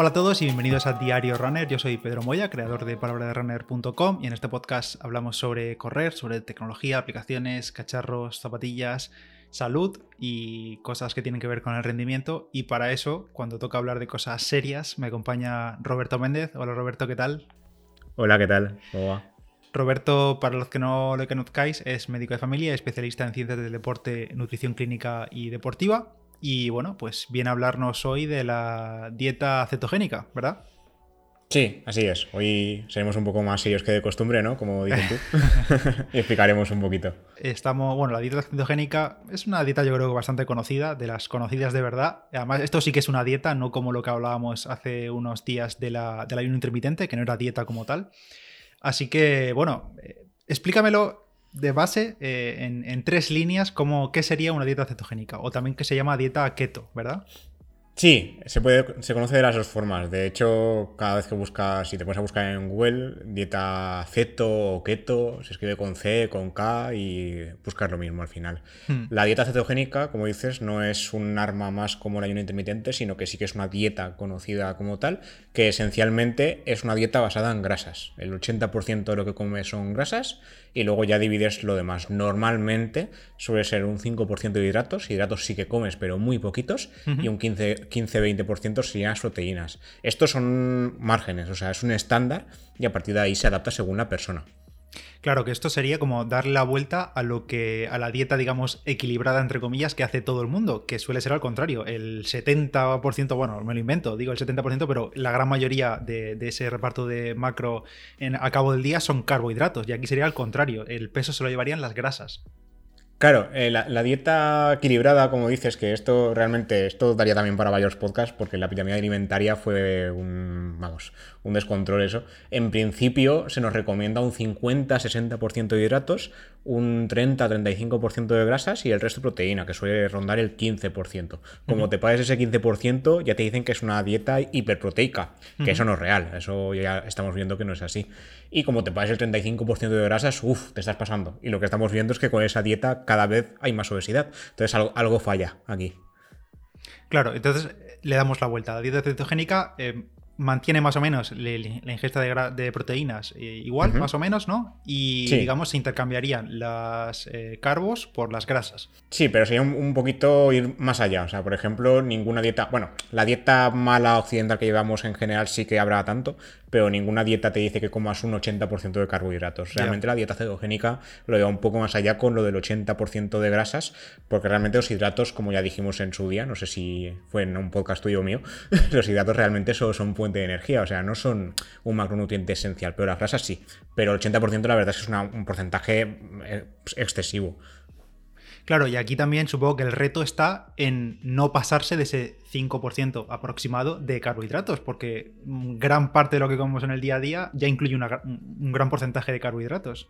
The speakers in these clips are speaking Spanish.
Hola a todos y bienvenidos a Diario Runner. Yo soy Pedro Moya, creador de palabraderunner.com y en este podcast hablamos sobre correr, sobre tecnología, aplicaciones, cacharros, zapatillas, salud y cosas que tienen que ver con el rendimiento. Y para eso, cuando toca hablar de cosas serias, me acompaña Roberto Méndez. Hola Roberto, ¿qué tal? Hola, ¿qué tal? ¿Cómo va? Roberto, para los que no lo conozcáis, es médico de familia, especialista en ciencias del deporte, nutrición clínica y deportiva. Y bueno, pues viene a hablarnos hoy de la dieta cetogénica, ¿verdad? Sí, así es. Hoy seremos un poco más serios que de costumbre, ¿no? Como dices tú. y explicaremos un poquito. Estamos, bueno, la dieta cetogénica es una dieta yo creo que bastante conocida, de las conocidas de verdad. Además, esto sí que es una dieta, no como lo que hablábamos hace unos días de la, del ayuno intermitente, que no era dieta como tal. Así que, bueno, eh, explícamelo de base eh, en, tres líneas como qué sería una dieta cetogénica o también que se llama dieta keto, ¿verdad? Sí, se, puede, se conoce de las dos formas. De hecho, cada vez que buscas, si te pones a buscar en Google, dieta ceto o keto, se escribe con C, con K y buscas lo mismo al final. Hmm. La dieta cetogénica, como dices, no es un arma más como el ayuno intermitente, sino que sí que es una dieta conocida como tal, que esencialmente es una dieta basada en grasas. El 80% de lo que comes son grasas y luego ya divides lo demás. Normalmente suele ser un 5% de hidratos, hidratos sí que comes, pero muy poquitos, y un 15-20% serían proteínas. Estos son márgenes, o sea, es un estándar y a partir de ahí se adapta según la persona. Claro, que esto sería como darle la vuelta a lo que a la dieta, digamos, equilibrada entre comillas que hace todo el mundo, que suele ser al contrario. El 70%, bueno, me lo invento, digo el 70%, pero la gran mayoría de, ese reparto de macro en, a cabo del día son carbohidratos. Y aquí sería al contrario, el peso se lo llevarían las grasas. Claro, eh, la, dieta equilibrada, como dices, que esto realmente, esto daría también para varios podcasts, porque la pirámide alimentaria fue un, vamos, un descontrol eso. En principio se nos recomienda un 50-60% de hidratos, un 30-35% de grasas y el resto proteína, que suele rondar el 15%. Como te pagues ese 15%, ya te dicen que es una dieta hiperproteica, que eso no es real, eso ya estamos viendo que no es así. Y como te pagues el 35% de grasas, uff, te estás pasando. Y lo que estamos viendo es que con esa dieta cada vez hay más obesidad. Entonces algo, falla aquí. Claro, entonces le damos la vuelta. La dieta cetogénica eh, mantiene más o menos la ingesta de, proteínas eh, igual, más o menos, ¿no? Y digamos se intercambiarían las eh, carbos por las grasas. Sí, pero sería un, poquito ir más allá. O sea, por ejemplo, ninguna dieta. Bueno, la dieta mala occidental que llevamos en general sí que habrá tanto, pero ninguna dieta te dice que comas un 80% de carbohidratos. Realmente la dieta cetogénica lo lleva un poco más allá con lo del 80% de grasas, porque realmente los hidratos, como ya dijimos en su día, no sé si fue en un podcast tuyo o mío, los hidratos realmente solo son fuente de energía, o sea, no son un macronutriente esencial, pero las grasas sí. Pero el 80% la verdad es que es un porcentaje eh, excesivo. Claro, y aquí también supongo que el reto está en no pasarse de ese 5% aproximado de carbohidratos, porque gran parte de lo que comemos en el día a día ya incluye un gran porcentaje de carbohidratos.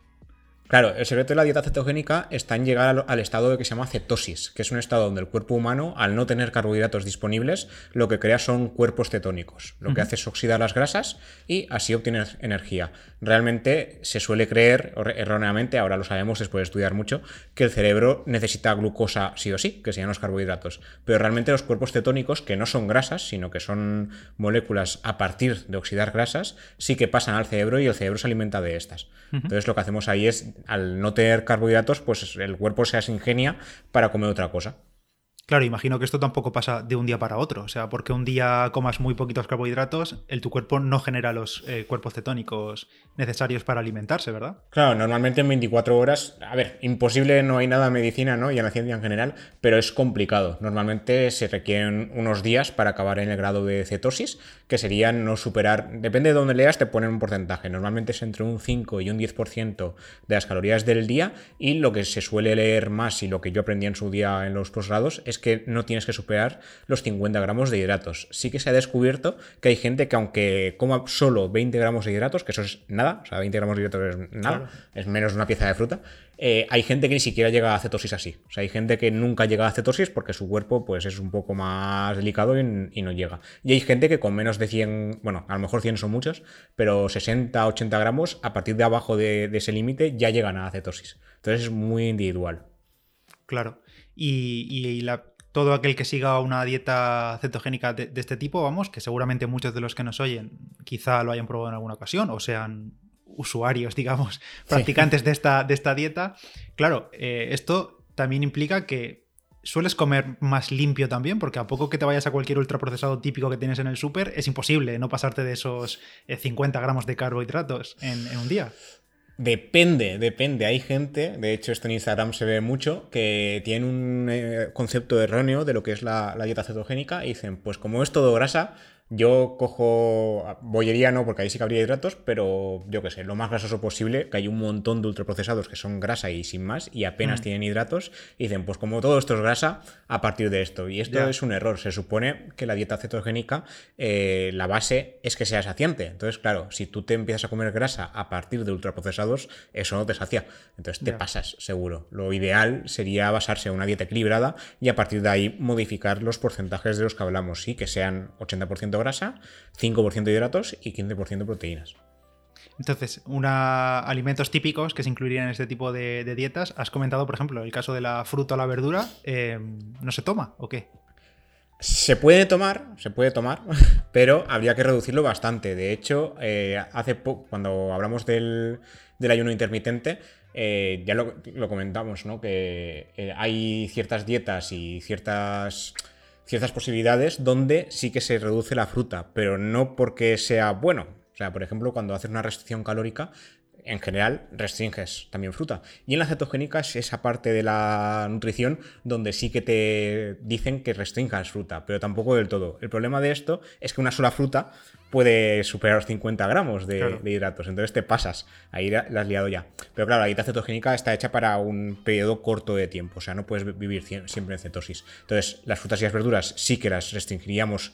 Claro, el secreto de la dieta cetogénica está en llegar al, estado que se llama cetosis, que es un estado donde el cuerpo humano, al no tener carbohidratos disponibles, lo que crea son cuerpos cetónicos. Lo que hace es oxidar las grasas y así obtienes energía. Realmente se suele creer, erróneamente, ahora lo sabemos después de estudiar mucho, que el cerebro necesita glucosa sí o sí, que sean los carbohidratos. Pero realmente los cuerpos cetónicos, que no son grasas, sino que son moléculas a partir de oxidar grasas, sí que pasan al cerebro y el cerebro se alimenta de estas. Entonces lo que hacemos ahí es al no tener carbohidratos, pues el cuerpo se ingenia para comer otra cosa. Claro, imagino que esto tampoco pasa de un día para otro. O sea, porque un día comas muy poquitos carbohidratos, el tu cuerpo no genera los eh, cuerpos cetónicos necesarios para alimentarse, ¿verdad? Claro, normalmente en 24 horas, a ver, imposible no hay nada en medicina, ¿no? Y en la ciencia en general, pero es complicado. Normalmente se requieren unos días para acabar en el grado de cetosis, que serían no superar, depende de dónde leas, te ponen un porcentaje. Normalmente es entre un 5 y un 10% de las calorías del día y lo que se suele leer más y lo que yo aprendí en su día en los posgrados es que no tienes que superar los 50 gramos de hidratos. Sí que se ha descubierto que hay gente que aunque coma solo 20 gramos de hidratos, que eso es nada, o sea, 20 gramos de hidratos es nada, es menos una pieza de fruta, eh, hay gente que ni siquiera llega a cetosis así. O sea, hay gente que nunca llega a cetosis porque su cuerpo pues, es un poco más delicado y, no llega. Y hay gente que con menos de 100, bueno, a lo mejor 100 son muchos, pero 60, 80 gramos, a partir de abajo de, de ese límite ya llegan a cetosis. Entonces es muy individual. Claro. Y, la, todo aquel que siga una dieta cetogénica de, este tipo, vamos, que seguramente muchos de los que nos oyen quizá lo hayan probado en alguna ocasión o sean usuarios, digamos, practicantes de, esta, de esta dieta. Claro, eh, esto también implica que sueles comer más limpio también, porque a poco que te vayas a cualquier ultraprocesado típico que tienes en el súper, es imposible no pasarte de esos 50 eh, gramos de carbohidratos en un día. Depende, depende. Hay gente, de hecho esto en Instagram se ve mucho, que tiene un eh, concepto erróneo de lo que es la, la, dieta cetogénica y dicen, pues como es todo grasa, yo cojo bollería, no, porque ahí sí que habría hidratos, pero yo qué sé, lo más grasoso posible, que hay un montón de ultraprocesados que son grasa y sin más, y apenas mm. tienen hidratos, y dicen, pues como todo esto es grasa, a partir de esto. Y esto es un error. Se supone que la dieta cetogénica, eh, la base es que sea saciante. Entonces, claro, si tú te empiezas a comer grasa a partir de ultraprocesados, eso no te sacia. Entonces te pasas, seguro. Lo ideal sería basarse en una dieta equilibrada y a partir de ahí modificar los porcentajes de los que hablamos, sí, que sean 80% grasa, 5% de hidratos y 15% de proteínas. Entonces, una, alimentos típicos que se incluirían en este tipo de, dietas. Has comentado, por ejemplo, el caso de la fruta o la verdura. Em, ¿No se toma o qué? Se puede tomar, se puede tomar, pero habría que reducirlo bastante. De hecho, eh, hace poco, cuando hablamos del, ayuno intermitente, eh, ya lo, comentamos, ¿no? Que eh, hay ciertas dietas y ciertas ciertas posibilidades donde sí que se reduce la fruta, pero no porque sea bueno. O sea, por ejemplo, cuando haces una restricción calórica, en general restringes también fruta. Y en la cetogénica es esa parte de la nutrición donde sí que te dicen que restringas fruta, pero tampoco del todo. El problema de esto es que una sola fruta puede superar los 50 gramos de, hidratos, entonces te pasas, ahí la has liado ya. Pero claro, la dieta cetogénica está hecha para un periodo corto de tiempo, o sea, no puedes vivir siempre en cetosis. Entonces, las frutas y las verduras sí que las restringiríamos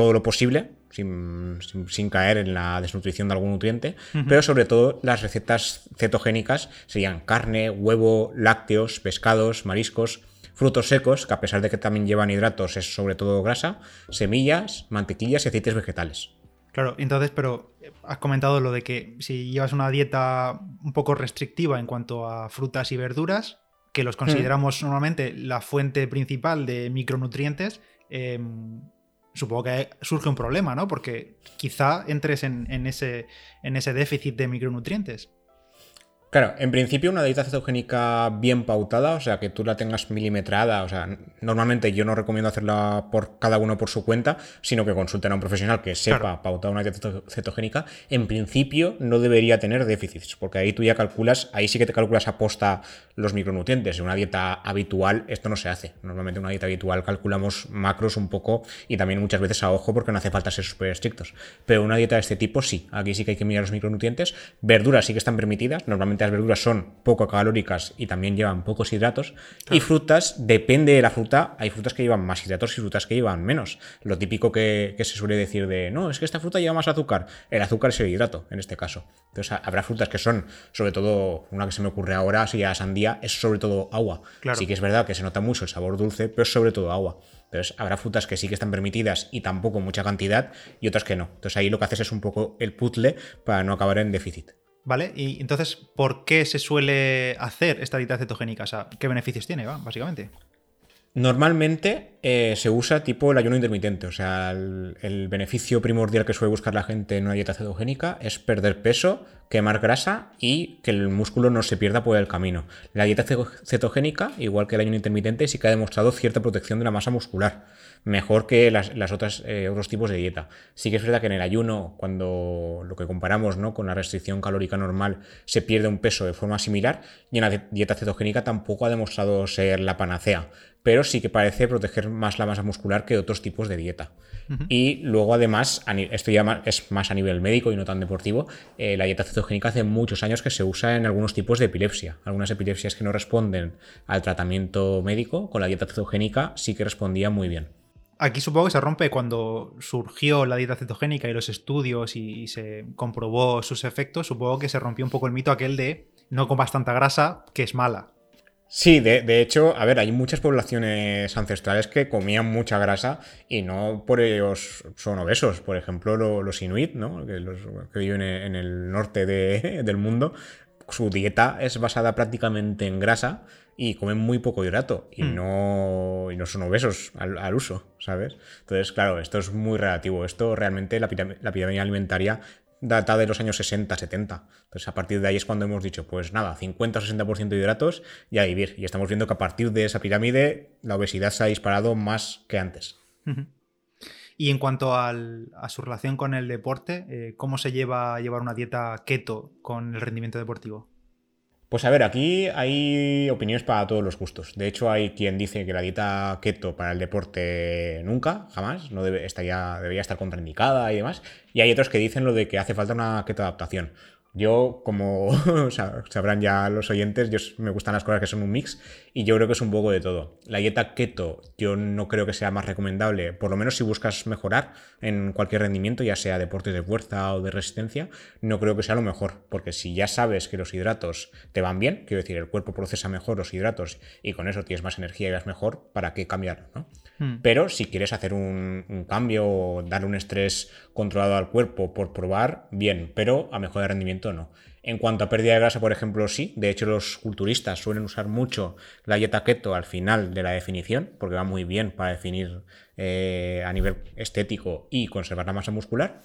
todo lo posible, sin, caer en la desnutrición de algún nutriente, pero sobre todo las recetas cetogénicas serían carne, huevo, lácteos, pescados, mariscos, frutos secos, que a pesar de que también llevan hidratos, es sobre todo grasa, semillas, mantequillas y aceites vegetales. Claro, entonces, pero has comentado lo de que si llevas una dieta un poco restrictiva en cuanto a frutas y verduras, que los consideramos normalmente la fuente principal de micronutrientes, em, supongo que surge un problema, ¿no? Porque quizá entres en, ese, en ese déficit de micronutrientes. Claro, en principio una dieta cetogénica bien pautada, o sea, que tú la tengas milimetrada, o sea, normalmente yo no recomiendo hacerla por cada uno por su cuenta, sino que consulten a un profesional que sepa pautar una dieta cetogénica, en principio no debería tener déficits, porque ahí tú ya calculas, ahí sí que te calculas a posta los micronutrientes. En una dieta habitual esto no se hace. Normalmente en una dieta habitual calculamos macros un poco y también muchas veces a ojo porque no hace falta ser súper estrictos. Pero una dieta de este tipo sí, aquí sí que hay que mirar los micronutrientes. Verduras sí que están permitidas, normalmente las verduras son poco calóricas y también llevan pocos hidratos. Y frutas, depende de la fruta, hay frutas que llevan más hidratos y frutas que llevan menos. Lo típico que, se suele decir de, no, es que esta fruta lleva más azúcar. El azúcar es el hidrato, en este caso. Entonces habrá frutas que son, sobre todo, una que se me ocurre ahora, sería sandía, es sobre todo agua. Sí que es verdad que se nota mucho el sabor dulce, pero es sobre todo agua. Entonces habrá frutas que sí que están permitidas y tampoco mucha cantidad y otras que no. Entonces ahí lo que haces es un poco el puzzle para no acabar en déficit. ¿Vale? Y entonces, ¿por qué se suele hacer esta dieta cetogénica? O sea, ¿qué beneficios tiene, básicamente? Normalmente eh, se usa tipo el ayuno intermitente, o sea, el, beneficio primordial que suele buscar la gente en una dieta cetogénica es perder peso, quemar grasa y que el músculo no se pierda por el camino. La dieta cetogénica, igual que el ayuno intermitente, sí que ha demostrado cierta protección de la masa muscular mejor que las, otras, eh, otros tipos de dieta. Sí que es verdad que en el ayuno, cuando lo que comparamos ¿no? con la restricción calórica normal, se pierde un peso de forma similar y en la dieta cetogénica tampoco ha demostrado ser la panacea, pero sí que parece proteger más la masa muscular que otros tipos de dieta. Y luego además, esto ya es más a nivel médico y no tan deportivo, eh, la dieta cetogénica hace muchos años que se usa en algunos tipos de epilepsia. Algunas epilepsias que no responden al tratamiento médico, con la dieta cetogénica sí que respondía muy bien. Aquí supongo que se rompe cuando surgió la dieta cetogénica y los estudios y, se comprobó sus efectos. Supongo que se rompió un poco el mito aquel de no comas tanta grasa, que es mala. Sí, de, hecho, a ver, hay muchas poblaciones ancestrales que comían mucha grasa y no por ellos son obesos. Por ejemplo, los inuit, ¿no? que, los, que viven en el norte del mundo, su dieta es basada prácticamente en grasa y comen muy poco hidrato y, Mm. no, y no son obesos al, al uso, ¿sabes? Entonces, claro, esto es muy relativo. Esto realmente, la, la pirámide alimentaria data de los años 60, 70. Entonces, a partir de ahí es cuando hemos dicho, pues nada, 50 o 60% de hidratos y a vivir. Y estamos viendo que a partir de esa pirámide la obesidad se ha disparado más que antes. Y en cuanto al- a su relación con el deporte, eh, ¿cómo se lleva a llevar una dieta keto con el rendimiento deportivo? Pues a ver, aquí hay opiniones para todos los gustos. De hecho, hay quien dice que la dieta keto para el deporte nunca, jamás, no debe, estaría, debería estar contraindicada y demás. Y hay otros que dicen lo de que hace falta una keto adaptación. Yo, como sab- sabrán ya los oyentes, yo me gustan las cosas que son un mix y yo creo que es un poco de todo. La dieta keto yo no creo que sea más recomendable, por lo menos si buscas mejorar en cualquier rendimiento, ya sea deportes de fuerza o de resistencia, no creo que sea lo mejor, porque si ya sabes que los hidratos te van bien, quiero decir, el cuerpo procesa mejor los hidratos y con eso tienes más energía y vas mejor, ¿para qué cambiarlo? ¿no? Mm. Pero si quieres hacer un, un cambio o dar un estrés controlado al cuerpo por probar, bien, pero a mejor de rendimiento no. En cuanto a pérdida de grasa, por ejemplo, sí. De hecho, los culturistas suelen usar mucho la dieta keto al final de la definición, porque va muy bien para definir eh, a nivel estético y conservar la masa muscular.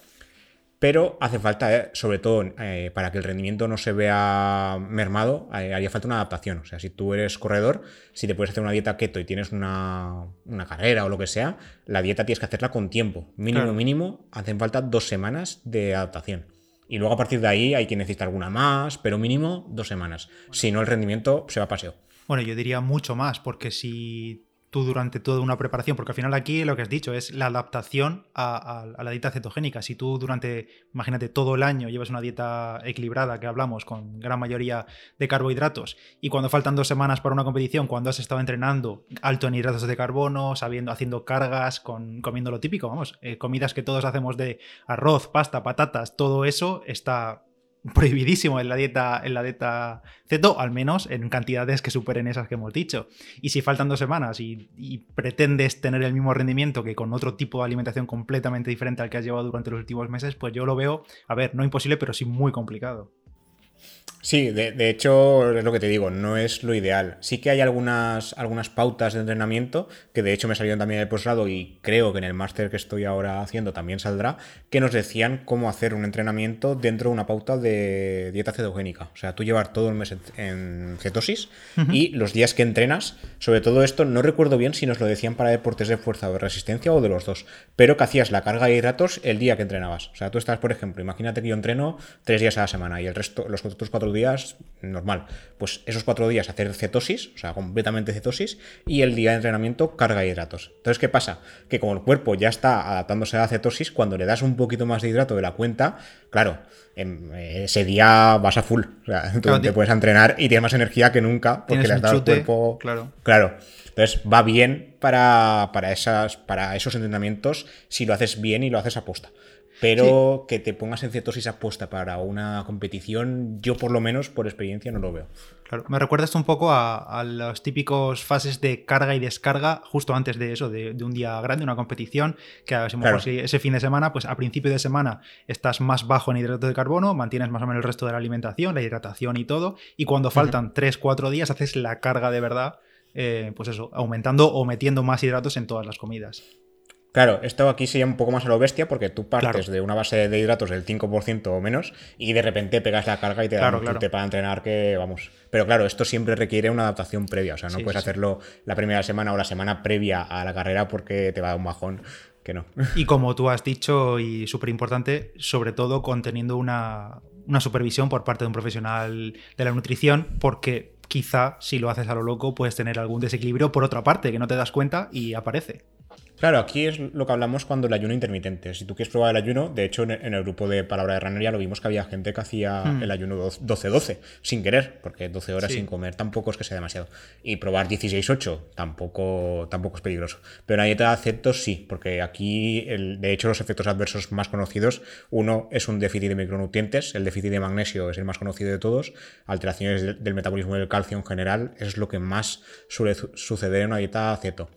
Pero hace falta, eh, sobre todo eh, para que el rendimiento no se vea mermado, haría falta una adaptación. O sea, si tú eres corredor, si te puedes hacer una dieta keto y tienes una, una carrera o lo que sea, la dieta tienes que hacerla con tiempo. Mínimo, Claro. mínimo, hacen falta dos semanas de adaptación. Y luego a partir de ahí hay quien necesita alguna más, pero mínimo dos semanas. Si no, el rendimiento se va a paseo. Bueno, yo diría mucho más, porque si tú durante toda una preparación, porque al final aquí lo que has dicho es la adaptación a, la dieta cetogénica. Si tú durante, imagínate, todo el año llevas una dieta equilibrada, que hablamos, con gran mayoría de carbohidratos, y cuando faltan dos semanas para una competición, cuando has estado entrenando alto en hidratos de carbono, sabiendo, haciendo cargas, con, comiendo lo típico, vamos, eh, comidas que todos hacemos de arroz, pasta, patatas, todo eso está prohibidísimo en la dieta en la dieta ceto, al menos en cantidades que superen esas que hemos dicho. Y si faltan dos semanas y, y pretendes tener el mismo rendimiento que con otro tipo de alimentación completamente diferente al que has llevado durante los últimos meses, pues yo lo veo, a ver, no imposible, pero sí muy complicado. Sí, de, de hecho es lo que te digo, no es lo ideal. Sí que hay algunas, algunas pautas de entrenamiento, que de hecho me salieron también en el posgrado y creo que en el máster que estoy ahora haciendo también saldrá, que nos decían cómo hacer un entrenamiento dentro de una pauta de dieta cetogénica. O sea, tú llevar todo el mes en, en cetosis y los días que entrenas, sobre todo esto, no recuerdo bien si nos lo decían para deportes de fuerza o de resistencia o de los dos, pero que hacías la carga de hidratos el día que entrenabas. O sea, tú estás, por ejemplo, imagínate que yo entreno tres días a la semana y el resto, los otros cuatro días, normal. Pues esos cuatro días hacer cetosis, o sea, completamente cetosis, y el día de entrenamiento carga hidratos. Entonces, ¿qué pasa? Que como el cuerpo ya está adaptándose a la cetosis, cuando le das un poquito más de hidrato de la cuenta, claro, en- eh, ese día vas a full. O sea, tú Claro, te puedes entrenar y tienes más energía que nunca porque le has dado al cuerpo. claro. Claro. Entonces va bien para, para, esas, para esos entrenamientos si lo haces bien y lo haces a posta. Pero que te pongas en cetosis aposta para una competición, yo por lo menos por experiencia no lo veo. Claro, me recuerda esto un poco a, a las típicos fases de carga y descarga justo antes de eso, de, de un día grande, una competición, que a lo mejor Claro. si ese fin de semana, pues a principio de semana estás más bajo en hidratos de carbono, mantienes más o menos el resto de la alimentación, la hidratación y todo, y cuando faltan 3-4 días haces la carga de verdad, eh, pues eso, aumentando o metiendo más hidratos en todas las comidas. Claro, esto aquí sería un poco más a lo bestia porque tú partes Claro. de una base de hidratos del 5% o menos y de repente pegas la carga y te dan Claro, un claro. para entrenar que vamos. Pero claro, esto siempre requiere una adaptación previa, o sea, no Sí, puedes sí. hacerlo la primera semana o la semana previa a la carrera porque te va a dar un bajón que no. Y como tú has dicho, y súper importante, sobre todo conteniendo una, una supervisión por parte de un profesional de la nutrición, porque quizá si lo haces a lo loco puedes tener algún desequilibrio por otra parte que no te das cuenta y aparece. Claro, aquí es lo que hablamos cuando el ayuno intermitente. Si tú quieres probar el ayuno, de hecho en el grupo de Palabra de Ranería lo vimos que había gente que hacía Hmm. el ayuno 12-12 sin querer, porque 12 horas Sí. sin comer tampoco es que sea demasiado. Y probar 16-8 tampoco, tampoco es peligroso. Pero en la dieta de sí, porque aquí el- de hecho los efectos adversos más conocidos, uno es un déficit de micronutrientes, el déficit de magnesio es el más conocido de todos, alteraciones del, del metabolismo del calcio en general, es lo que más suele su- suceder en una dieta aceto.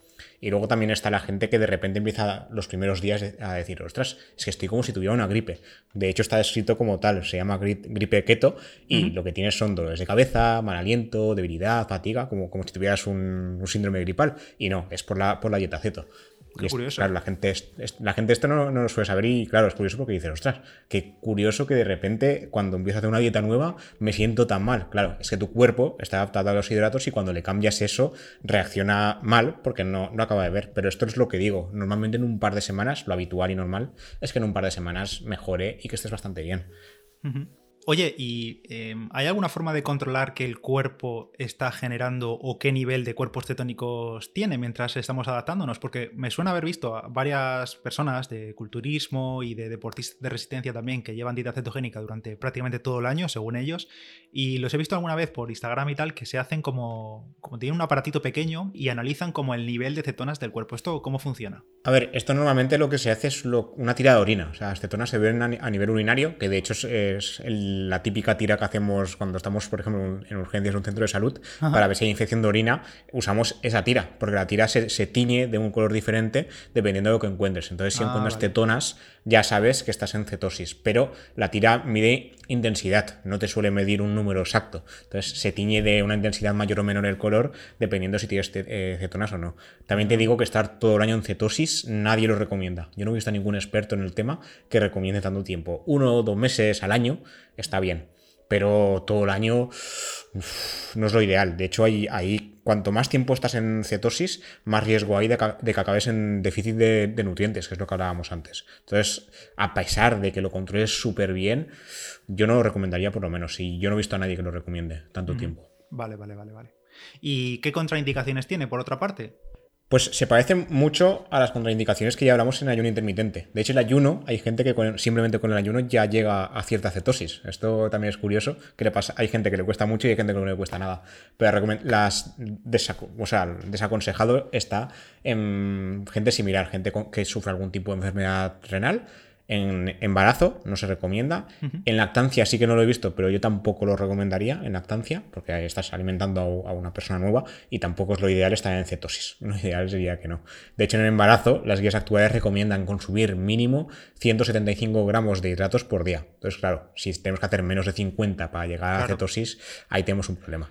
Y luego también está la gente que de repente empieza los primeros días a decir, ostras, es que estoy como si tuviera una gripe. De hecho, está descrito como tal, se llama gripe keto y lo que tienes son dolores de cabeza, mal aliento, debilidad, fatiga, como, como si tuvieras un, un síndrome gripal. Y no, es por la, por la dieta ceto. Qué curioso. Claro, la gente, la gente esto no, no, lo suele saber y claro, es curioso porque dices, ostras, qué curioso que de repente cuando empiezo a hacer una dieta nueva me siento tan mal. Claro, es que tu cuerpo está adaptado a los hidratos y cuando le cambias eso reacciona mal porque no, no acaba de ver. Pero esto es lo que digo, normalmente en un par de semanas, lo habitual y normal es que en un par de semanas mejore y que estés bastante bien. Oye, ¿y em, hay alguna forma de controlar que el cuerpo está generando o qué nivel de cuerpos cetónicos tiene mientras estamos adaptándonos? Porque me suena haber visto a varias personas de culturismo y de deportistas de resistencia también que llevan dieta cetogénica durante prácticamente todo el año, según ellos, y los he visto alguna vez por Instagram y tal, que se hacen como, como tienen un aparatito pequeño y analizan como el nivel de cetonas del cuerpo. ¿Esto cómo funciona? A ver, esto normalmente lo que se hace es una tirada de orina. O sea, las cetonas se ven a nivel urinario, que de hecho es el la típica tira que hacemos cuando estamos, por ejemplo, en urgencias en un centro de salud, para ver si hay infección de orina, usamos esa tira, porque la tira se, tiñe de un color diferente dependiendo de lo que encuentres. Entonces, si ah, encuentras tetonas, ya sabes que estás en cetosis. Pero la tira mide intensidad, no te suele medir un número exacto. Entonces, se tiñe de una intensidad mayor o menor el color, dependiendo si tienes eh, cetonas o no. También te digo que estar todo el año en cetosis nadie lo recomienda. Yo no he visto a ningún experto en el tema que recomiende tanto tiempo. Uno o dos meses al año está bien. Pero todo el año no es lo ideal. De hecho, ahí, cuanto más tiempo estás en cetosis, más riesgo hay de, que acabes en déficit de, nutrientes, que es lo que hablábamos antes. Entonces, a pesar de que lo controles súper bien, yo no lo recomendaría por lo menos. Y yo no he visto a nadie que lo recomiende tanto tiempo. Vale, vale, vale, vale. ¿Y qué contraindicaciones tiene, por otra parte? Pues se parece mucho a las contraindicaciones que ya hablamos en ayuno intermitente. De hecho, el ayuno, hay gente que simplemente con el ayuno ya llega a cierta cetosis. Esto también es curioso, que le pasa, hay gente que le cuesta mucho y hay gente que no le cuesta nada. Pero las desaconsejado está en gente similar, gente que sufre algún tipo de enfermedad renal en embarazo no se recomienda. En lactancia sí que no lo he visto, pero yo tampoco lo recomendaría en lactancia, porque estás alimentando a una persona nueva y tampoco es lo ideal estar en cetosis. Lo ideal sería que no. De hecho, en el embarazo, las guías actuales recomiendan consumir mínimo 175 gramos de hidratos por día. Entonces, claro, si tenemos que hacer menos de 50 para llegar a cetosis, ahí tenemos un problema.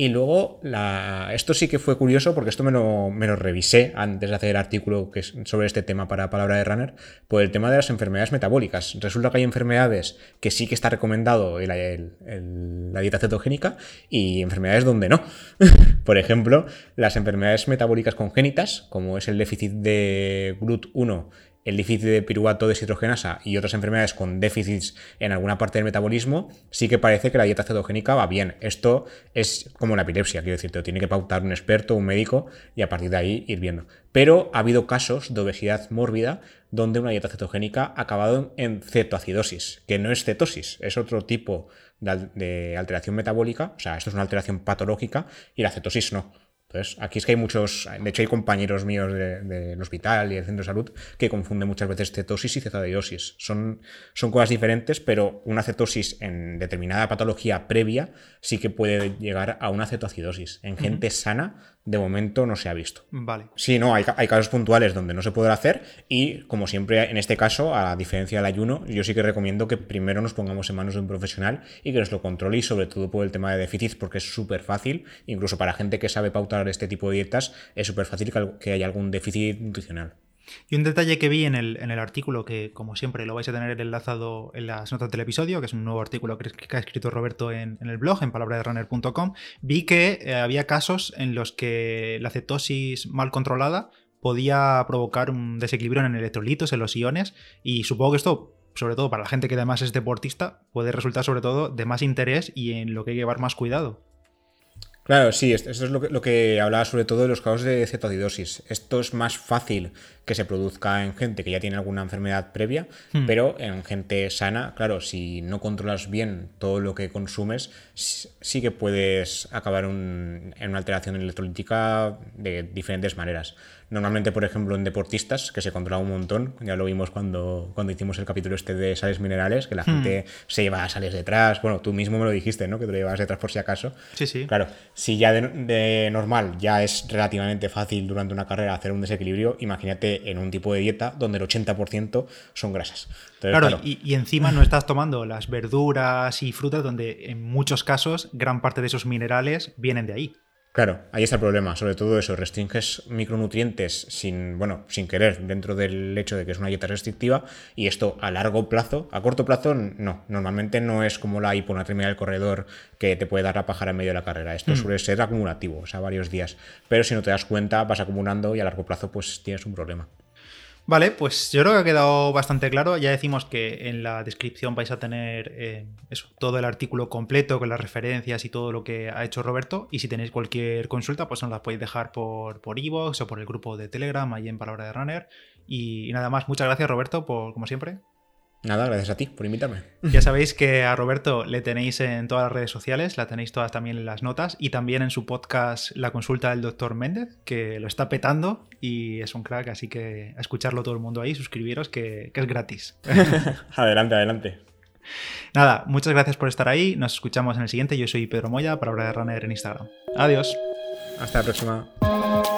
Y luego, la... esto sí que fue curioso porque esto me lo, revisé antes de hacer el artículo sobre este tema para Palabra de Runner, por el tema de las enfermedades metabólicas. Resulta que hay enfermedades que sí que está recomendado la dieta cetogénica y enfermedades donde no. por ejemplo, las enfermedades metabólicas congénitas, como es el déficit de GLUT1 el déficit de piruvato deshidrogenasa y otras enfermedades con déficits en alguna parte del metabolismo, sí que parece que la dieta cetogénica va bien. Esto es como la epilepsia, quiero decirte, lo tiene que pautar un experto, un médico y a partir de ahí ir viendo. Pero ha habido casos de obesidad mórbida donde una dieta cetogénica ha acabado en cetoacidosis, que no es cetosis, es otro tipo de alteración metabólica, o sea, esto es una alteración patológica y la cetosis no. Entonces, aquí es que hay muchos, de hecho hay compañeros míos del hospital y del centro de salud que confunden muchas veces cetosis y cetadiosis. Son, son cosas diferentes, pero una cetosis en determinada patología previa sí que puede llegar a una cetoacidosis. En gente sana de momento no se ha visto. Vale. Sí, no, hay, casos puntuales donde no se puede hacer y como siempre en este caso, a diferencia del ayuno, yo sí que recomiendo que primero nos pongamos en manos de un profesional y que nos lo controle y sobre todo por el tema de déficits porque es súper fácil, incluso para gente que sabe pautar este tipo de dietas, es súper fácil que haya algún déficit nutricional. Y un detalle que vi en el, en el, artículo, que como siempre lo vais a tener enlazado en las notas del episodio, que es un nuevo artículo que, ha escrito Roberto en, el blog, en palabraderunner.com, vi que eh, había casos en los que la cetosis mal controlada podía provocar un desequilibrio en electrolitos, en los iones, y supongo que esto sobre todo para la gente que además es deportista, puede resultar sobre todo de más interés y en lo que hay que llevar más cuidado. Claro, sí, esto es lo que, lo que hablaba sobre todo de los casos de cetoacidosis. Esto es más fácil que se produzca en gente que ya tiene alguna enfermedad previa, hmm. pero en gente sana, claro, si no controlas bien todo lo que consumes, sí que puedes acabar en una alteración electrolítica de diferentes maneras. Normalmente, por ejemplo, en deportistas, que se controla un montón, ya lo vimos cuando, cuando hicimos el capítulo este de sales minerales, que la Hmm. gente se lleva sales detrás. Bueno, tú mismo me lo dijiste, ¿no? Que te lo llevas detrás por si acaso. Sí, sí. Claro, si ya de, de normal ya es relativamente fácil durante una carrera hacer un desequilibrio, imagínate en un tipo de dieta donde el 80% son grasas. Entonces, Claro, claro, Y, y encima no estás tomando las verduras y frutas donde en muchos casos gran parte de esos minerales vienen de ahí. Claro, ahí está el problema. Sobre todo eso, restringes micronutrientes sin, bueno, sin querer dentro del hecho de que es una dieta restrictiva y esto a largo plazo, a corto plazo no. Normalmente no es como la hiponatremia del corredor que te puede dar la pájara en medio de la carrera. Esto suele ser acumulativo, o sea, varios días. Pero si no te das cuenta, vas acumulando y a largo plazo pues tienes un problema. Vale, pues yo creo que ha quedado bastante claro. Ya decimos que en la descripción vais a tener eh, eso, todo el artículo completo con las referencias y todo lo que ha hecho Roberto. Y si tenéis cualquier consulta, pues nos la podéis dejar por por iVoox o por el grupo de Telegram, ahí en Palabra de Runner. Y, y nada más, muchas gracias Roberto, por como siempre. Nada, gracias a ti por invitarme. Ya sabéis que a Roberto le tenéis en todas las redes sociales, la tenéis todas también en las notas y también en su podcast La consulta del doctor Méndez, que lo está petando y es un crack, así que a escucharlo todo el mundo ahí, suscribiros que, que es gratis. adelante, adelante. Nada, muchas gracias por estar ahí, nos escuchamos en el siguiente, yo soy Pedro Moya, para hablar de Runner en Instagram. Adiós. Hasta la próxima.